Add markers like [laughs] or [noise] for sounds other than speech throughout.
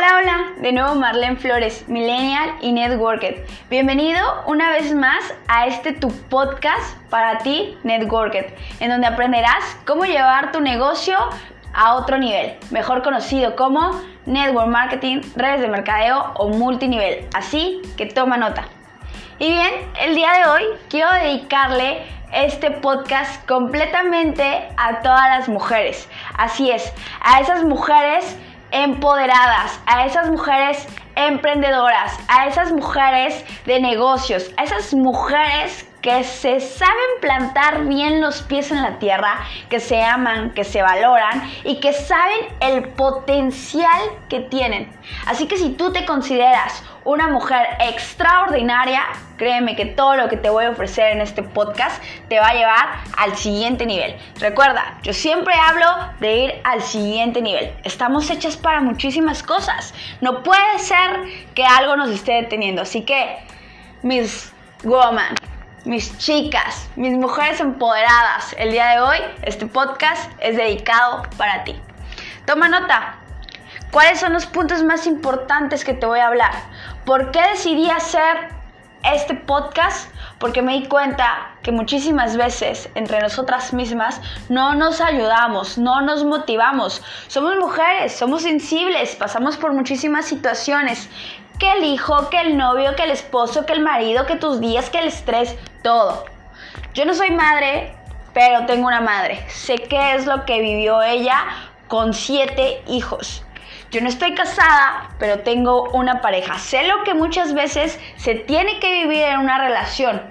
Hola, hola, de nuevo Marlene Flores, Millennial y Networker. Bienvenido una vez más a este tu podcast para ti, Networker, en donde aprenderás cómo llevar tu negocio a otro nivel, mejor conocido como Network Marketing, redes de mercadeo o multinivel. Así que toma nota. Y bien, el día de hoy quiero dedicarle este podcast completamente a todas las mujeres. Así es, a esas mujeres empoderadas, a esas mujeres emprendedoras, a esas mujeres de negocios, a esas mujeres que se saben plantar bien los pies en la tierra, que se aman, que se valoran y que saben el potencial que tienen. Así que si tú te consideras una mujer extraordinaria, créeme que todo lo que te voy a ofrecer en este podcast te va a llevar al siguiente nivel. Recuerda, yo siempre hablo de ir al siguiente nivel. Estamos hechas para muchísimas cosas. No puede ser que algo nos esté deteniendo. Así que, mis woman, mis chicas, mis mujeres empoderadas, el día de hoy este podcast es dedicado para ti. Toma nota. ¿Cuáles son los puntos más importantes que te voy a hablar? ¿Por qué decidí hacer este podcast? Porque me di cuenta que muchísimas veces entre nosotras mismas no nos ayudamos, no nos motivamos. Somos mujeres, somos sensibles, pasamos por muchísimas situaciones que el hijo, que el novio, que el esposo, que el marido, que tus días, que el estrés, todo. Yo no soy madre, pero tengo una madre. Sé qué es lo que vivió ella con siete hijos. Yo no estoy casada, pero tengo una pareja. Sé lo que muchas veces se tiene que vivir en una relación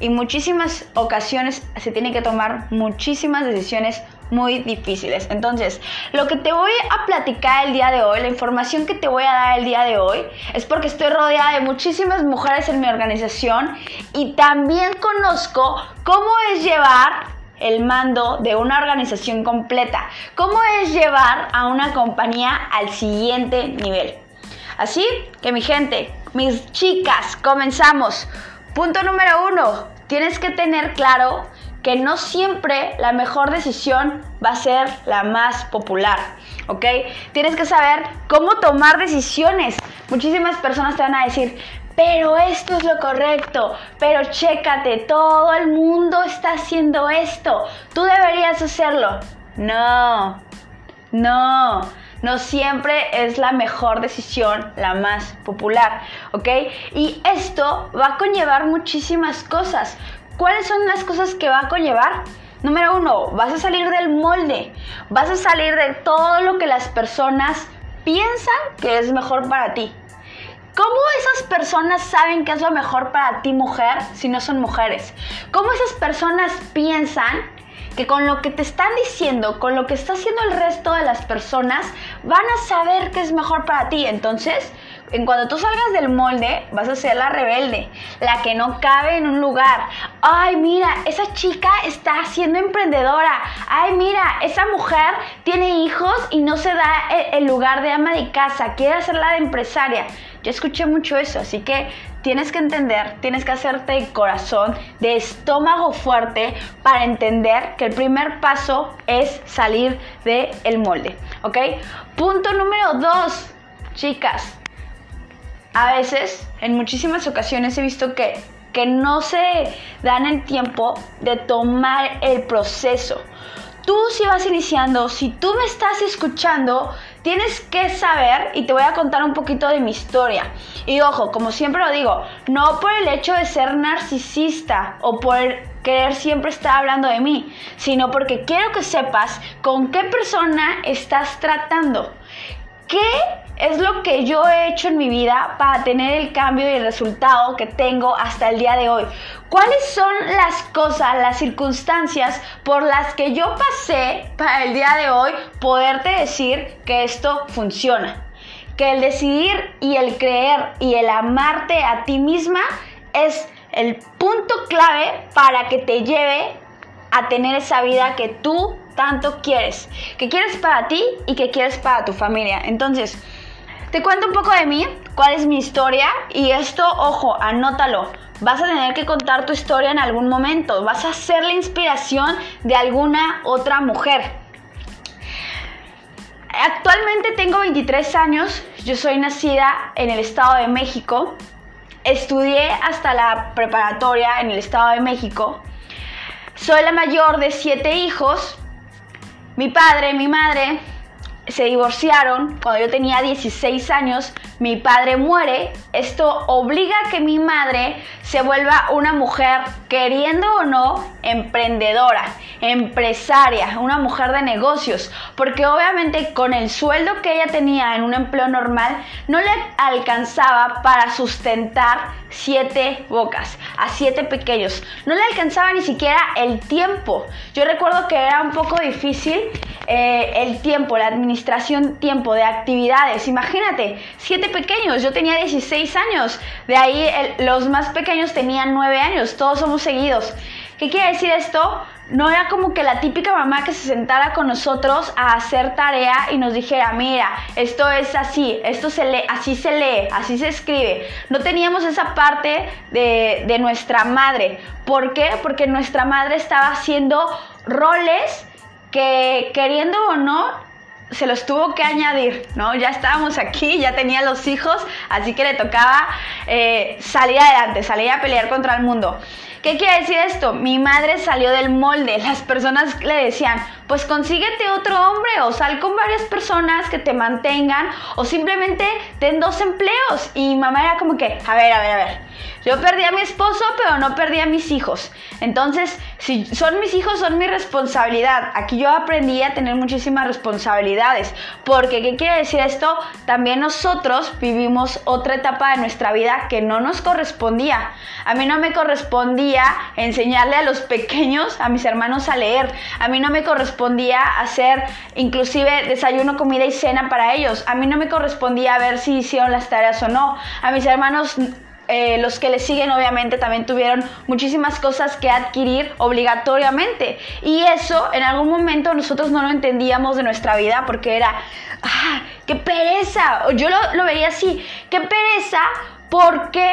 y muchísimas ocasiones se tiene que tomar muchísimas decisiones muy difíciles. Entonces, lo que te voy a platicar el día de hoy, la información que te voy a dar el día de hoy, es porque estoy rodeada de muchísimas mujeres en mi organización y también conozco cómo es llevar el mando de una organización completa, cómo es llevar a una compañía al siguiente nivel. Así que mi gente, mis chicas, comenzamos. Punto número uno, tienes que tener claro que no siempre la mejor decisión va a ser la más popular, ¿ok? Tienes que saber cómo tomar decisiones. Muchísimas personas te van a decir, pero esto es lo correcto, pero chécate, todo el mundo está haciendo esto, tú deberías hacerlo. No, no, no siempre es la mejor decisión, la más popular, ¿ok? Y esto va a conllevar muchísimas cosas. ¿Cuáles son las cosas que va a conllevar? Número uno, vas a salir del molde, vas a salir de todo lo que las personas piensan que es mejor para ti. ¿Cómo esas personas saben que es lo mejor para ti mujer si no son mujeres? ¿Cómo esas personas piensan que con lo que te están diciendo, con lo que está haciendo el resto de las personas, van a saber que es mejor para ti? Entonces, en cuando tú salgas del molde, vas a ser la rebelde, la que no cabe en un lugar. Ay, mira, esa chica está siendo emprendedora. Ay, mira, esa mujer tiene hijos y no se da el, lugar de ama de casa, quiere hacerla de empresaria. Yo escuché mucho eso, así que tienes que entender, tienes que hacerte de corazón, de estómago fuerte para entender que el primer paso es salir del molde, ¿ok? Punto número dos, chicas, a veces, en muchísimas ocasiones he visto que, que no se dan el tiempo de tomar el proceso. Tú si vas iniciando, si tú me estás escuchando, tienes que saber y te voy a contar un poquito de mi historia. Y ojo, como siempre lo digo, no por el hecho de ser narcisista o por querer siempre estar hablando de mí, sino porque quiero que sepas con qué persona estás tratando. ¿Qué es lo que yo he hecho en mi vida para tener el cambio y el resultado que tengo hasta el día de hoy? ¿Cuáles son las cosas, las circunstancias por las que yo pasé para el día de hoy poderte decir que esto funciona? Que el decidir y el creer y el amarte a ti misma es el punto clave para que te lleve a tener esa vida que tú tanto quieres, que quieres para ti y que quieres para tu familia. Entonces, te cuento un poco de mí, cuál es mi historia y esto, ojo, anótalo. Vas a tener que contar tu historia en algún momento, vas a ser la inspiración de alguna otra mujer. Actualmente tengo 23 años, Yo soy nacida en el Estado de México. Estudié hasta la preparatoria en el Estado de México. Soy la mayor de siete hijos. Mi padre, mi madre se divorciaron cuando yo tenía 16 años, mi padre muere, esto obliga a que mi madre se vuelva una mujer, queriendo o no, emprendedora, empresaria, una mujer de negocios, porque obviamente con el sueldo que ella tenía en un empleo normal no le alcanzaba para sustentar siete bocas, a siete pequeños, no le alcanzaba ni siquiera el tiempo. Yo recuerdo que era un poco difícil eh, el tiempo, la administración tiempo de actividades. Imagínate, siete pequeños, yo tenía 16 años, de ahí los más pequeños tenían 9 años, todos somos seguidos. ¿Qué quiere decir esto? No era como que la típica mamá que se sentara con nosotros a hacer tarea y nos dijera, mira, esto es así, esto se lee, así se lee, así se escribe. No teníamos esa parte de, nuestra madre. ¿Por qué? Porque nuestra madre estaba haciendo roles que queriendo o no, se los tuvo que añadir, ¿no? Ya estábamos aquí, ya tenía los hijos, así que le tocaba eh, salir adelante, salir a pelear contra el mundo. ¿Qué quiere decir esto? Mi madre salió del molde. Las personas le decían, pues consíguete otro hombre o sal con varias personas que te mantengan o simplemente ten dos empleos. Y mamá era como que, a ver, a ver, a ver. Yo perdí a mi esposo, pero no perdí a mis hijos. Entonces, si son mis hijos, son mi responsabilidad. Aquí yo aprendí a tener muchísimas responsabilidades. Porque, ¿qué quiere decir esto? También nosotros vivimos otra etapa de nuestra vida que no nos correspondía. A mí no me correspondía enseñarle a los pequeños, a mis hermanos a leer. A mí no me correspondía hacer inclusive desayuno, comida y cena para ellos. A mí no me correspondía ver si hicieron las tareas o no. A mis hermanos eh, los que le siguen obviamente también tuvieron muchísimas cosas que adquirir obligatoriamente. Y eso en algún momento nosotros no lo entendíamos de nuestra vida porque era, ¡ah, qué pereza! Yo lo, lo veía así, qué pereza porque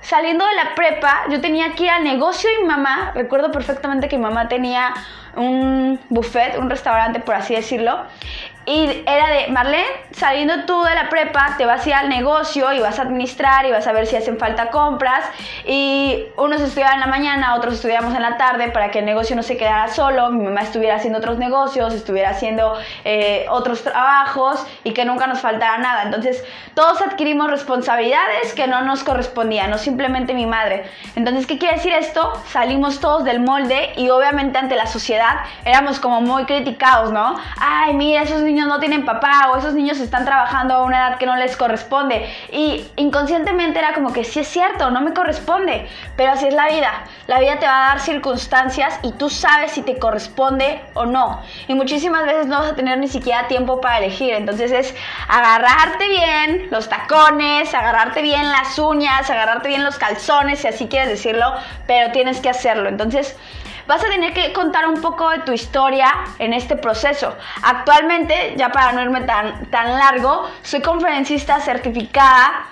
saliendo de la prepa yo tenía que ir al negocio y mamá, recuerdo perfectamente que mi mamá tenía un buffet, un restaurante por así decirlo, y era de, Marlene, saliendo tú de la prepa, te vas a ir al negocio y vas a administrar y vas a ver si hacen falta compras. Y unos estudiaban en la mañana, otros estudiamos en la tarde para que el negocio no se quedara solo. Mi mamá estuviera haciendo otros negocios, estuviera haciendo eh, otros trabajos y que nunca nos faltara nada. Entonces, todos adquirimos responsabilidades que no nos correspondían, no simplemente mi madre. Entonces, ¿qué quiere decir esto? Salimos todos del molde y obviamente ante la sociedad éramos como muy criticados, ¿no? Ay, mira, esos niños no tienen papá o esos niños están trabajando a una edad que no les corresponde. Y inconscientemente era como que sí es cierto, no me corresponde, pero así es la vida. La vida te va a dar circunstancias y tú sabes si te corresponde o no. Y muchísimas veces no vas a tener ni siquiera tiempo para elegir. Entonces es agarrarte bien los tacones, agarrarte bien las uñas, agarrarte bien los calzones, si así quieres decirlo, pero tienes que hacerlo. Entonces, vas a tener que contar un poco de tu historia en este proceso. Actualmente, ya para no irme tan, tan largo, soy conferencista certificada.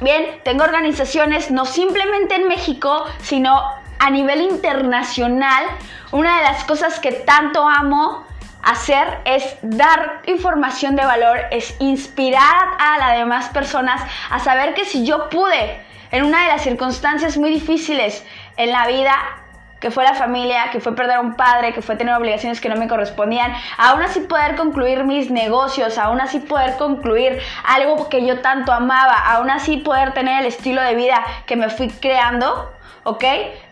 Bien, tengo organizaciones no simplemente en México, sino a nivel internacional. Una de las cosas que tanto amo hacer es dar información de valor, es inspirar a las demás personas a saber que si yo pude en una de las circunstancias muy difíciles en la vida, que fue la familia, que fue perder a un padre, que fue tener obligaciones que no me correspondían, aún así poder concluir mis negocios, aún así poder concluir algo que yo tanto amaba, aún así poder tener el estilo de vida que me fui creando, ¿ok?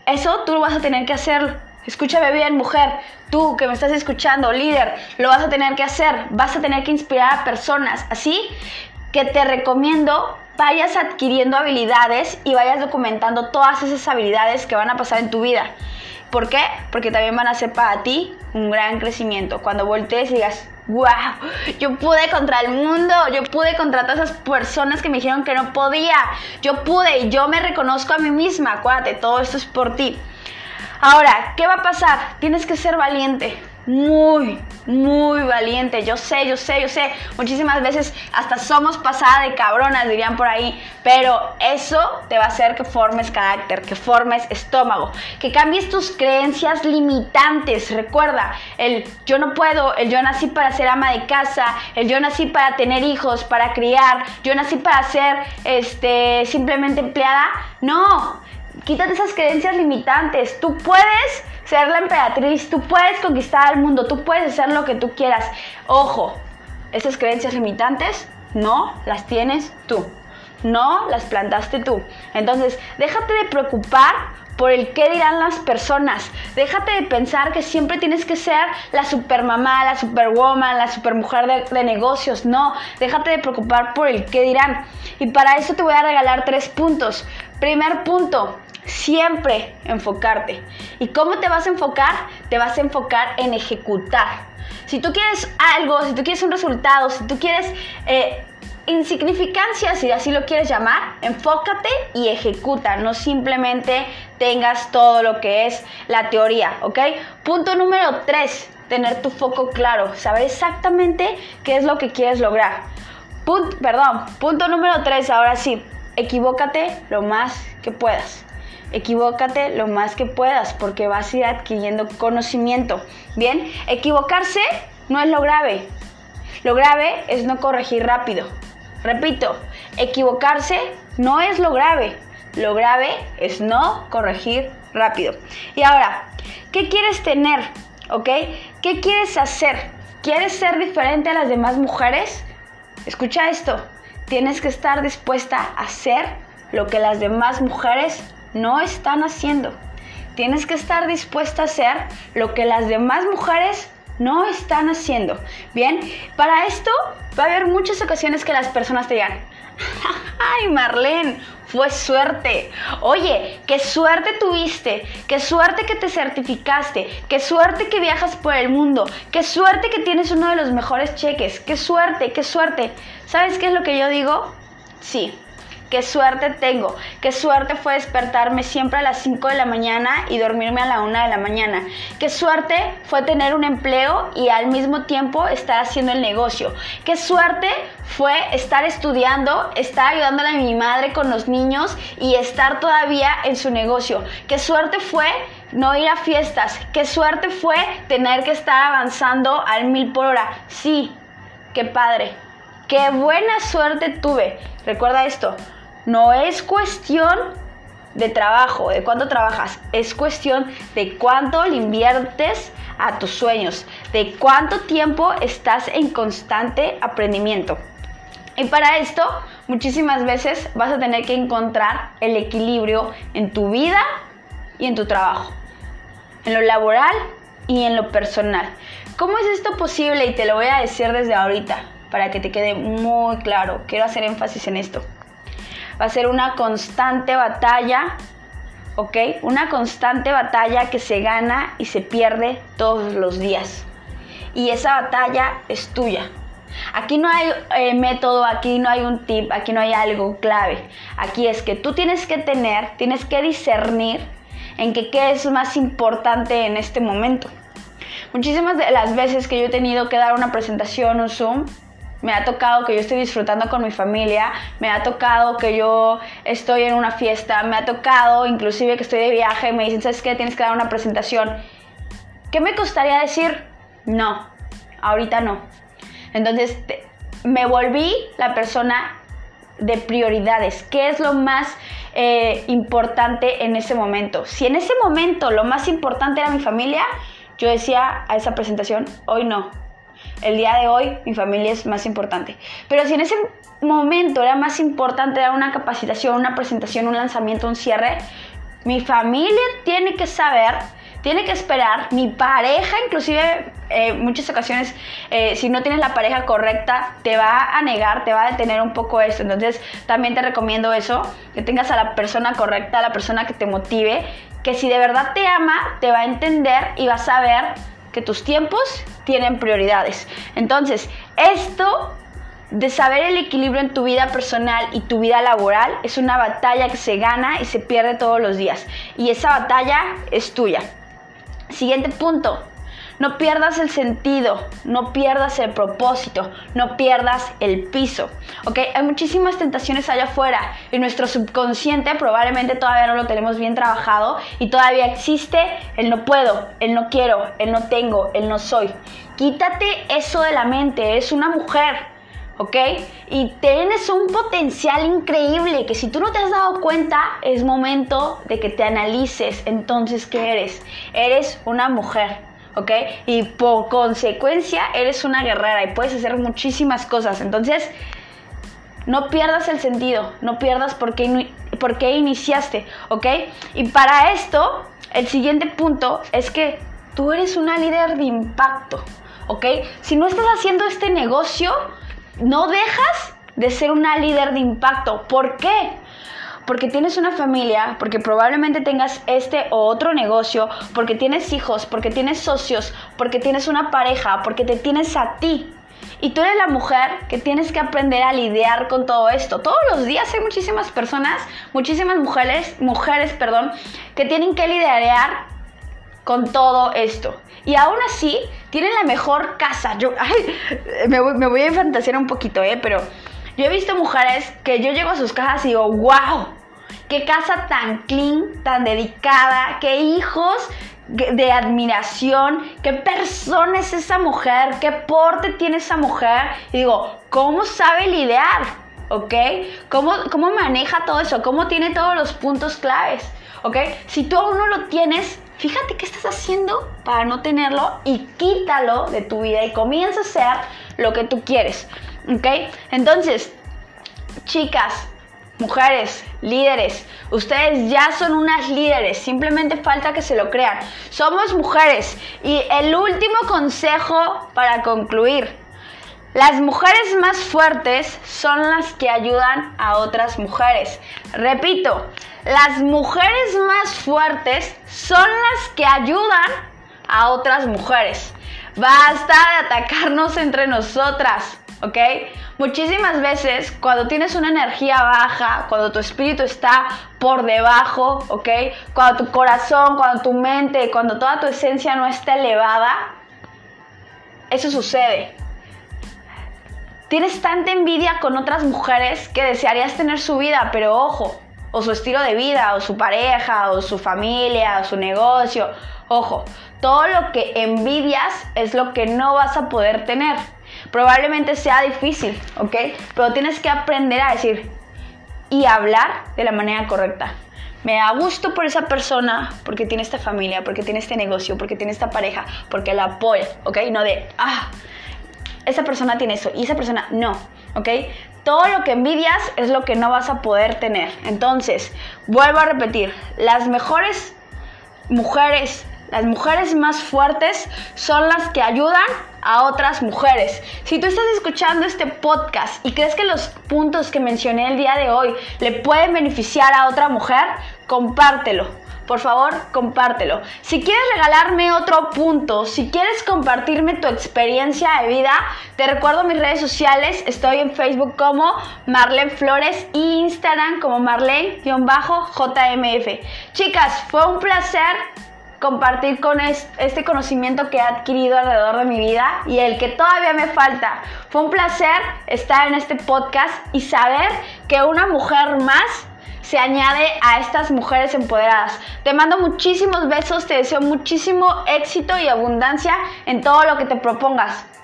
Eso tú lo vas a tener que hacer. Escúchame bien, mujer, tú que me estás escuchando, líder, lo vas a tener que hacer, vas a tener que inspirar a personas, así que te recomiendo vayas adquiriendo habilidades y vayas documentando todas esas habilidades que van a pasar en tu vida. ¿Por qué? Porque también van a ser para ti un gran crecimiento. Cuando voltees y digas, wow, yo pude contra el mundo, yo pude contra todas esas personas que me dijeron que no podía, yo pude y yo me reconozco a mí misma, acuérdate, todo esto es por ti. Ahora, ¿qué va a pasar? Tienes que ser valiente. Muy, muy valiente. Yo sé, yo sé, yo sé. Muchísimas veces hasta somos pasada de cabronas, dirían por ahí. Pero eso te va a hacer que formes carácter, que formes estómago, que cambies tus creencias limitantes. Recuerda, el yo no puedo, el yo nací para ser ama de casa, el yo nací para tener hijos, para criar, yo nací para ser este simplemente empleada. No, quítate esas creencias limitantes. Tú puedes ser la emperatriz, tú puedes conquistar al mundo, tú puedes hacer lo que tú quieras. Ojo, esas creencias limitantes no las tienes tú, no las plantaste tú. Entonces, déjate de preocupar por el qué dirán las personas. Déjate de pensar que siempre tienes que ser la supermamá, la superwoman, la supermujer de, de negocios. No, déjate de preocupar por el qué dirán. Y para eso te voy a regalar tres puntos. Primer punto, siempre enfocarte. ¿Y cómo te vas a enfocar? Te vas a enfocar en ejecutar. Si tú quieres algo, si tú quieres un resultado, si tú quieres eh, insignificancia, si así lo quieres llamar, enfócate y ejecuta, no simplemente tengas todo lo que es la teoría, ¿ok? Punto número 3, tener tu foco claro, saber exactamente qué es lo que quieres lograr. Punto, perdón, punto número 3, ahora sí, equivócate lo más que puedas. Equivócate lo más que puedas porque vas a ir adquiriendo conocimiento. Bien, equivocarse no es lo grave. Lo grave es no corregir rápido. Repito, equivocarse no es lo grave. Lo grave es no corregir rápido. Y ahora, ¿qué quieres tener? ¿Ok? ¿Qué quieres hacer? ¿Quieres ser diferente a las demás mujeres? Escucha esto. Tienes que estar dispuesta a hacer lo que las demás mujeres no están haciendo. Tienes que estar dispuesta a hacer lo que las demás mujeres no están haciendo. Bien, para esto va a haber muchas ocasiones que las personas te digan, [laughs] ay Marlene, fue suerte. Oye, qué suerte tuviste, qué suerte que te certificaste, qué suerte que viajas por el mundo, qué suerte que tienes uno de los mejores cheques, qué suerte, qué suerte. ¿Sabes qué es lo que yo digo? Sí, Qué suerte tengo. Qué suerte fue despertarme siempre a las 5 de la mañana y dormirme a la 1 de la mañana. Qué suerte fue tener un empleo y al mismo tiempo estar haciendo el negocio. Qué suerte fue estar estudiando, estar ayudándole a mi madre con los niños y estar todavía en su negocio. Qué suerte fue no ir a fiestas. Qué suerte fue tener que estar avanzando al mil por hora. Sí, qué padre. Qué buena suerte tuve. Recuerda esto, no es cuestión de trabajo, de cuánto trabajas, es cuestión de cuánto le inviertes a tus sueños, de cuánto tiempo estás en constante aprendimiento. Y para esto, muchísimas veces vas a tener que encontrar el equilibrio en tu vida y en tu trabajo, en lo laboral y en lo personal. ¿Cómo es esto posible? Y te lo voy a decir desde ahorita para que te quede muy claro. Quiero hacer énfasis en esto va a ser una constante batalla, ¿ok? Una constante batalla que se gana y se pierde todos los días. Y esa batalla es tuya. Aquí no hay eh, método, aquí no hay un tip, aquí no hay algo clave. Aquí es que tú tienes que tener, tienes que discernir en que qué es más importante en este momento. Muchísimas de las veces que yo he tenido que dar una presentación, un Zoom, me ha tocado que yo estoy disfrutando con mi familia, me ha tocado que yo estoy en una fiesta, me ha tocado inclusive que estoy de viaje y me dicen, ¿sabes qué? Tienes que dar una presentación. ¿Qué me costaría decir? No, ahorita no. Entonces me volví la persona de prioridades. ¿Qué es lo más eh, importante en ese momento? Si en ese momento lo más importante era mi familia, yo decía a esa presentación, hoy no, el día de hoy mi familia es más importante. Pero si en ese momento era más importante dar una capacitación, una presentación, un lanzamiento, un cierre, mi familia tiene que saber, tiene que esperar, mi pareja inclusive eh, muchas ocasiones eh, si no tienes la pareja correcta te va a negar, te va a detener un poco esto. Entonces también te recomiendo eso, que tengas a la persona correcta, a la persona que te motive, que si de verdad te ama, te va a entender y va a saber tus tiempos tienen prioridades. Entonces, esto de saber el equilibrio en tu vida personal y tu vida laboral es una batalla que se gana y se pierde todos los días. Y esa batalla es tuya. Siguiente punto. No pierdas el sentido, no pierdas el propósito, no pierdas el piso. ¿Ok? Hay muchísimas tentaciones allá afuera y nuestro subconsciente probablemente todavía no lo tenemos bien trabajado y todavía existe el no puedo, el no quiero, el no tengo, el no soy. Quítate eso de la mente, es una mujer ¿ok? Y tienes un potencial increíble que si tú no te has dado cuenta, es momento de que te analices entonces qué eres. Eres una mujer, ¿ok? Y por consecuencia eres una guerrera y puedes hacer muchísimas cosas. Entonces, no pierdas el sentido, no pierdas por qué, iniciaste, ¿ok? Y para esto, el siguiente punto es que tú eres una líder de impacto, ¿ok? Si no estás haciendo este negocio, no dejas de ser una líder de impacto. ¿Por qué? Porque tienes una familia, porque probablemente tengas este o otro negocio, porque tienes hijos, porque tienes socios, porque tienes una pareja, porque te tienes a ti. Y tú eres la mujer que tienes que aprender a lidiar con todo esto. Todos los días hay muchísimas personas, muchísimas mujeres, mujeres, perdón, que tienen que lidiar con todo esto. Y aún así, tienen la mejor casa. Yo, [laughs] me, voy, a fantasear un poquito, ¿eh? Pero yo he visto mujeres que yo llego a sus casas y digo, wow, qué casa tan clean, tan dedicada, qué hijos de admiración, qué persona es esa mujer, qué porte tiene esa mujer. Y digo, ¿cómo sabe lidiar? ¿Ok? ¿Cómo, ¿Cómo maneja todo eso? ¿Cómo tiene todos los puntos claves? ¿Ok? Si tú aún no lo tienes, fíjate qué estás haciendo para no tenerlo y quítalo de tu vida y comienza a hacer lo que tú quieres. ¿Ok? Entonces, chicas, mujeres, líderes, ustedes ya son unas líderes, simplemente falta que se lo crean. Somos mujeres y el último consejo para concluir. Las mujeres más fuertes son las que ayudan a otras mujeres. Repito, las mujeres más fuertes son las que ayudan a otras mujeres. Basta de atacarnos entre nosotras, ¿ok? Muchísimas veces cuando tienes una energía baja, cuando tu espíritu está por debajo, ¿ok? Cuando tu corazón, cuando tu mente, cuando toda tu esencia no está elevada, eso sucede. Tienes tanta envidia con otras mujeres que desearías tener su vida, pero ojo, o su estilo de vida, o su pareja, o su familia, o su negocio. Ojo, todo lo que envidias es lo que no vas a poder tener. Probablemente sea difícil, ¿ok? Pero tienes que aprender a decir y hablar de la manera correcta. Me da gusto por esa persona porque tiene esta familia, porque tiene este negocio, porque tiene esta pareja, porque la apoya, ¿ok? No de, ah, esa persona tiene eso y esa persona no, ¿ok? Todo lo que envidias es lo que no vas a poder tener. Entonces, vuelvo a repetir, las mejores mujeres, las mujeres más fuertes son las que ayudan a otras mujeres. Si tú estás escuchando este podcast y crees que los puntos que mencioné el día de hoy le pueden beneficiar a otra mujer, compártelo por favor, compártelo. Si quieres regalarme otro punto, si quieres compartirme tu experiencia de vida, te recuerdo mis redes sociales. Estoy en Facebook como Marlene Flores y Instagram como Marlene-JMF. Chicas, fue un placer compartir con este conocimiento que he adquirido alrededor de mi vida y el que todavía me falta. Fue un placer estar en este podcast y saber que una mujer más se añade a estas mujeres empoderadas. Te mando muchísimos besos, te deseo muchísimo éxito y abundancia en todo lo que te propongas.